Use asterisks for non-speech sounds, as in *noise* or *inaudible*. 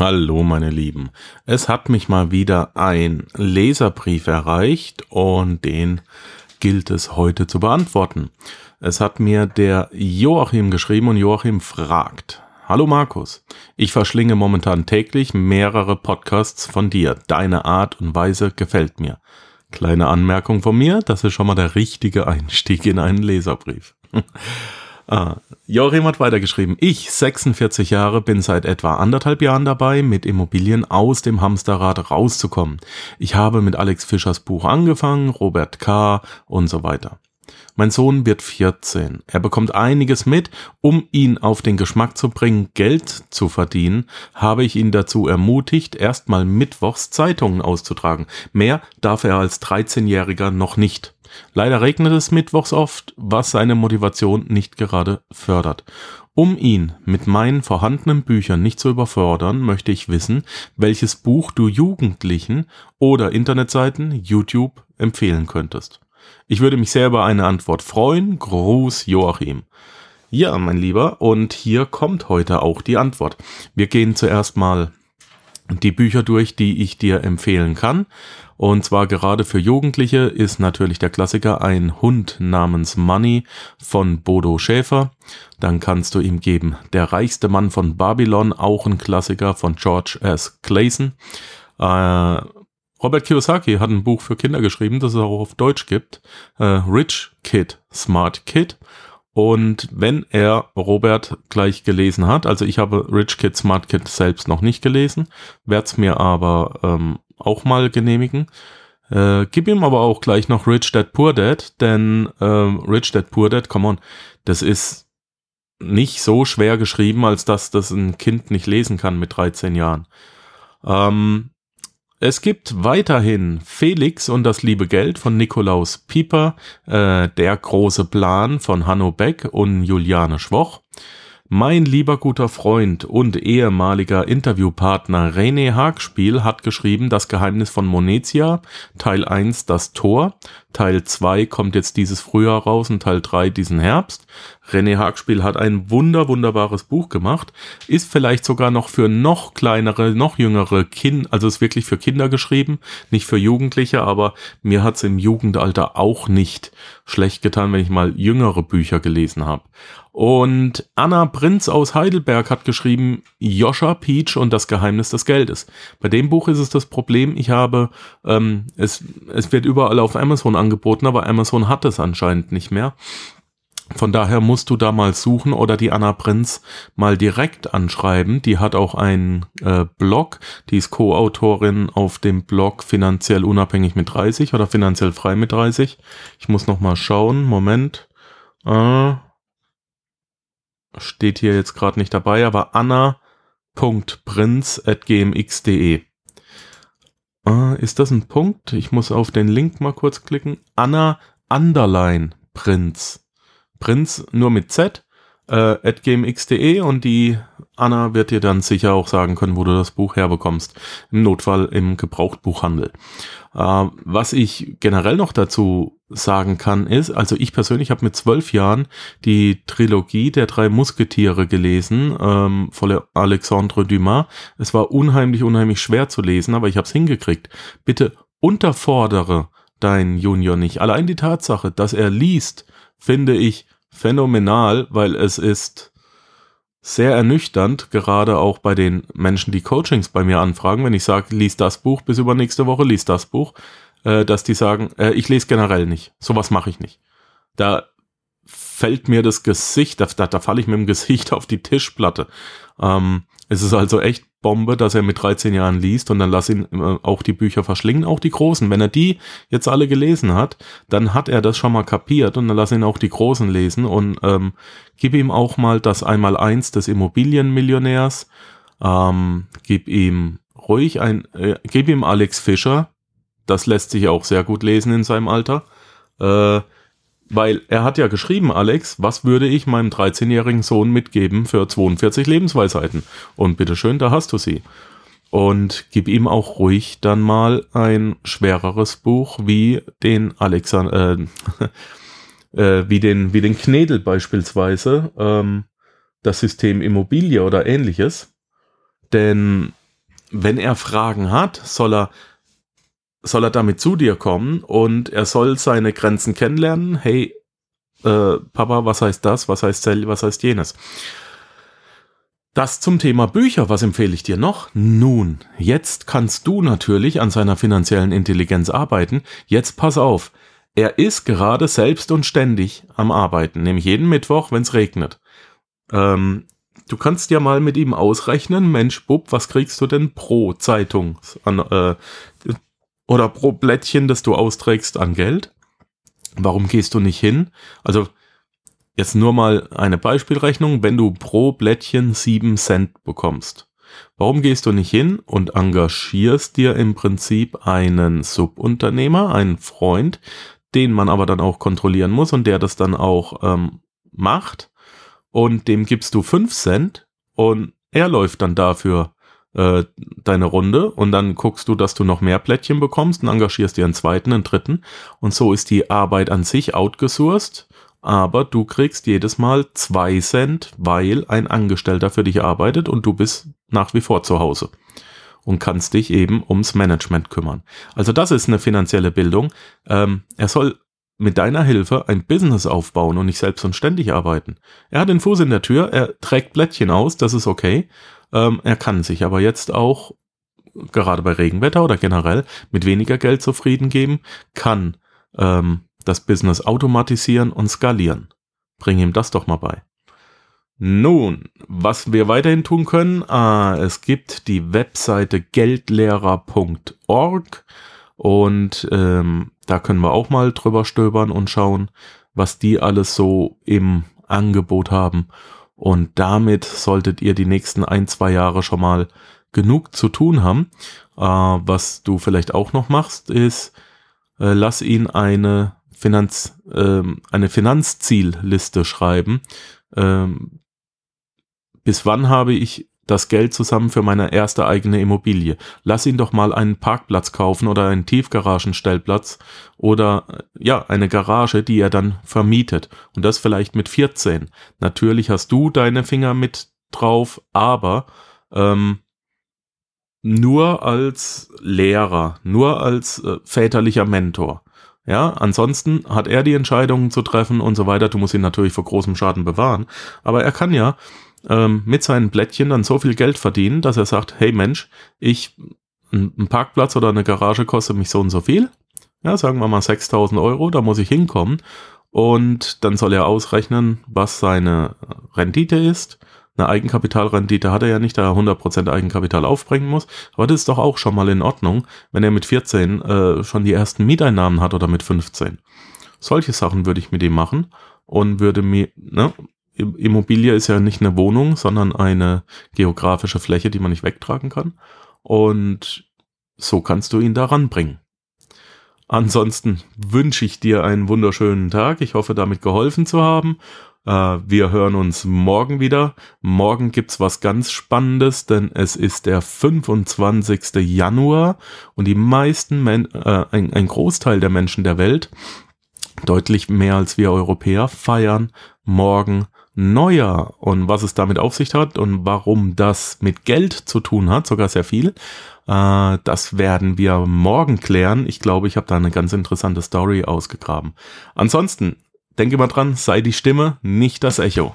Hallo meine Lieben. Es hat mich mal wieder ein Leserbrief erreicht und den gilt es heute zu beantworten. Es hat mir der Joachim geschrieben und Joachim fragt. Hallo Markus, ich verschlinge momentan täglich mehrere Podcasts von dir. Deine Art und Weise gefällt mir. Kleine Anmerkung von mir, das ist schon mal der richtige Einstieg in einen Leserbrief. *laughs* Ah, Joachim hat weitergeschrieben. Ich, 46 Jahre, bin seit etwa anderthalb Jahren dabei, mit Immobilien aus dem Hamsterrad rauszukommen. Ich habe mit Alex Fischers Buch angefangen, Robert K. und so weiter. Mein Sohn wird 14. Er bekommt einiges mit. Um ihn auf den Geschmack zu bringen, Geld zu verdienen, habe ich ihn dazu ermutigt, erstmal mittwochs Zeitungen auszutragen. Mehr darf er als 13-Jähriger noch nicht. Leider regnet es mittwochs oft, was seine Motivation nicht gerade fördert. Um ihn mit meinen vorhandenen Büchern nicht zu überfordern, möchte ich wissen, welches Buch du Jugendlichen oder Internetseiten, YouTube empfehlen könntest. Ich würde mich sehr über eine Antwort freuen. Gruß Joachim. Ja, mein Lieber, und hier kommt heute auch die Antwort. Wir gehen zuerst mal die Bücher durch, die ich dir empfehlen kann. Und zwar gerade für Jugendliche ist natürlich der Klassiker Ein Hund namens Money von Bodo Schäfer. Dann kannst du ihm geben Der reichste Mann von Babylon, auch ein Klassiker von George S. Clayson. Äh, Robert Kiyosaki hat ein Buch für Kinder geschrieben, das es auch auf Deutsch gibt. Äh, Rich Kid, Smart Kid. Und wenn er Robert gleich gelesen hat, also ich habe Rich Kid, Smart Kid selbst noch nicht gelesen, werde es mir aber ähm, auch mal genehmigen. Äh, gib ihm aber auch gleich noch Rich Dad Poor Dad, denn ähm, Rich Dad Poor Dad, come on, das ist nicht so schwer geschrieben, als dass das ein Kind nicht lesen kann mit 13 Jahren. Ähm, es gibt weiterhin Felix und das liebe Geld von Nikolaus Pieper, äh, Der große Plan von Hanno Beck und Juliane Schwoch. Mein lieber guter Freund und ehemaliger Interviewpartner René Hagspiel hat geschrieben Das Geheimnis von Monetia, Teil 1 Das Tor, Teil 2 kommt jetzt dieses Frühjahr raus und Teil 3 diesen Herbst. René Hagspiel hat ein wunder, wunderbares Buch gemacht, ist vielleicht sogar noch für noch kleinere, noch jüngere Kinder, also ist wirklich für Kinder geschrieben, nicht für Jugendliche, aber mir hat's im Jugendalter auch nicht schlecht getan, wenn ich mal jüngere Bücher gelesen habe. Und Anna Prinz aus Heidelberg hat geschrieben Joscha Peach und das Geheimnis des Geldes. Bei dem Buch ist es das Problem, ich habe, ähm, es, es wird überall auf Amazon angeboten, aber Amazon hat es anscheinend nicht mehr. Von daher musst du da mal suchen oder die Anna Prinz mal direkt anschreiben. Die hat auch einen äh, Blog. Die ist Co-Autorin auf dem Blog Finanziell unabhängig mit 30 oder Finanziell frei mit 30. Ich muss noch mal schauen. Moment. Äh, steht hier jetzt gerade nicht dabei, aber anna.prinz.gmx.de. Äh, ist das ein Punkt? Ich muss auf den Link mal kurz klicken. Anna Underline Prinz. Prinz nur mit Z äh, at gmx.de und die Anna wird dir dann sicher auch sagen können, wo du das Buch herbekommst. Im Notfall im Gebrauchtbuchhandel. Äh, was ich generell noch dazu sagen kann, ist, also ich persönlich habe mit zwölf Jahren die Trilogie der drei Musketiere gelesen, ähm, von Alexandre Dumas. Es war unheimlich, unheimlich schwer zu lesen, aber ich habe es hingekriegt. Bitte unterfordere deinen Junior nicht. Allein die Tatsache, dass er liest, finde ich phänomenal, weil es ist sehr ernüchternd, gerade auch bei den Menschen, die Coachings bei mir anfragen, wenn ich sage, lies das Buch bis übernächste Woche, lies das Buch, äh, dass die sagen, äh, ich lese generell nicht. Sowas mache ich nicht. Da fällt mir das Gesicht, da, da, da falle ich mit dem Gesicht *laughs* auf die Tischplatte. Ähm, es ist also echt Bombe, dass er mit 13 Jahren liest und dann lass ihn äh, auch die Bücher verschlingen, auch die großen. Wenn er die jetzt alle gelesen hat, dann hat er das schon mal kapiert und dann lass ihn auch die großen lesen und ähm, gib ihm auch mal das Einmaleins des Immobilienmillionärs, ähm, gib ihm ruhig ein, äh, gib ihm Alex Fischer, das lässt sich auch sehr gut lesen in seinem Alter. Äh, weil er hat ja geschrieben, Alex, was würde ich meinem 13-jährigen Sohn mitgeben für 42 Lebensweisheiten? Und bitteschön, da hast du sie. Und gib ihm auch ruhig dann mal ein schwereres Buch wie den Alexander, äh, *laughs* äh, wie den, wie den Knedel beispielsweise, ähm, das System Immobilie oder ähnliches. Denn wenn er Fragen hat, soll er, soll er damit zu dir kommen und er soll seine Grenzen kennenlernen. Hey, äh, Papa, was heißt das? Was heißt? Was heißt jenes? Das zum Thema Bücher, was empfehle ich dir noch? Nun, jetzt kannst du natürlich an seiner finanziellen Intelligenz arbeiten. Jetzt pass auf, er ist gerade selbst und ständig am Arbeiten, nämlich jeden Mittwoch, wenn es regnet. Ähm, du kannst ja mal mit ihm ausrechnen, Mensch, Bub, was kriegst du denn pro Zeitung an, äh, oder pro Blättchen, das du austrägst an Geld? Warum gehst du nicht hin? Also Jetzt nur mal eine Beispielrechnung, wenn du pro Blättchen 7 Cent bekommst. Warum gehst du nicht hin und engagierst dir im Prinzip einen Subunternehmer, einen Freund, den man aber dann auch kontrollieren muss und der das dann auch ähm, macht und dem gibst du 5 Cent und er läuft dann dafür äh, deine Runde und dann guckst du, dass du noch mehr Plättchen bekommst und engagierst dir einen zweiten, einen dritten und so ist die Arbeit an sich outgesourced aber du kriegst jedes Mal zwei Cent, weil ein Angestellter für dich arbeitet und du bist nach wie vor zu Hause und kannst dich eben ums Management kümmern. Also das ist eine finanzielle Bildung. Ähm, er soll mit deiner Hilfe ein Business aufbauen und nicht selbst und ständig arbeiten. Er hat den Fuß in der Tür, er trägt Blättchen aus, das ist okay. Ähm, er kann sich aber jetzt auch, gerade bei Regenwetter oder generell, mit weniger Geld zufrieden geben, kann ähm, das Business automatisieren und skalieren. Bring ihm das doch mal bei. Nun, was wir weiterhin tun können, ah, es gibt die Webseite geldlehrer.org und ähm, da können wir auch mal drüber stöbern und schauen, was die alles so im Angebot haben. Und damit solltet ihr die nächsten ein, zwei Jahre schon mal genug zu tun haben. Äh, was du vielleicht auch noch machst, ist, äh, lass ihn eine Finanz, ähm, eine Finanzzielliste schreiben. Ähm, bis wann habe ich das Geld zusammen für meine erste eigene Immobilie? Lass ihn doch mal einen Parkplatz kaufen oder einen Tiefgaragenstellplatz oder äh, ja, eine Garage, die er dann vermietet. Und das vielleicht mit 14. Natürlich hast du deine Finger mit drauf, aber ähm, nur als Lehrer, nur als äh, väterlicher Mentor. Ja, ansonsten hat er die Entscheidungen zu treffen und so weiter. Du musst ihn natürlich vor großem Schaden bewahren. Aber er kann ja ähm, mit seinen Blättchen dann so viel Geld verdienen, dass er sagt, hey Mensch, ich, ein Parkplatz oder eine Garage kostet mich so und so viel. Ja, sagen wir mal 6000 Euro, da muss ich hinkommen. Und dann soll er ausrechnen, was seine Rendite ist eine Eigenkapitalrendite hat er ja nicht, da er 100% Eigenkapital aufbringen muss. Aber das ist doch auch schon mal in Ordnung, wenn er mit 14 äh, schon die ersten Mieteinnahmen hat oder mit 15. Solche Sachen würde ich mit ihm machen und würde mir, ne, Immobilie ist ja nicht eine Wohnung, sondern eine geografische Fläche, die man nicht wegtragen kann. Und so kannst du ihn da ranbringen. Ansonsten wünsche ich dir einen wunderschönen Tag. Ich hoffe, damit geholfen zu haben. Äh, wir hören uns morgen wieder. Morgen gibt's was ganz Spannendes, denn es ist der 25. Januar und die meisten, Men äh, ein, ein Großteil der Menschen der Welt, deutlich mehr als wir Europäer, feiern morgen Neujahr. Und was es damit auf sich hat und warum das mit Geld zu tun hat, sogar sehr viel, äh, das werden wir morgen klären. Ich glaube, ich habe da eine ganz interessante Story ausgegraben. Ansonsten denke mal dran, sei die Stimme, nicht das Echo.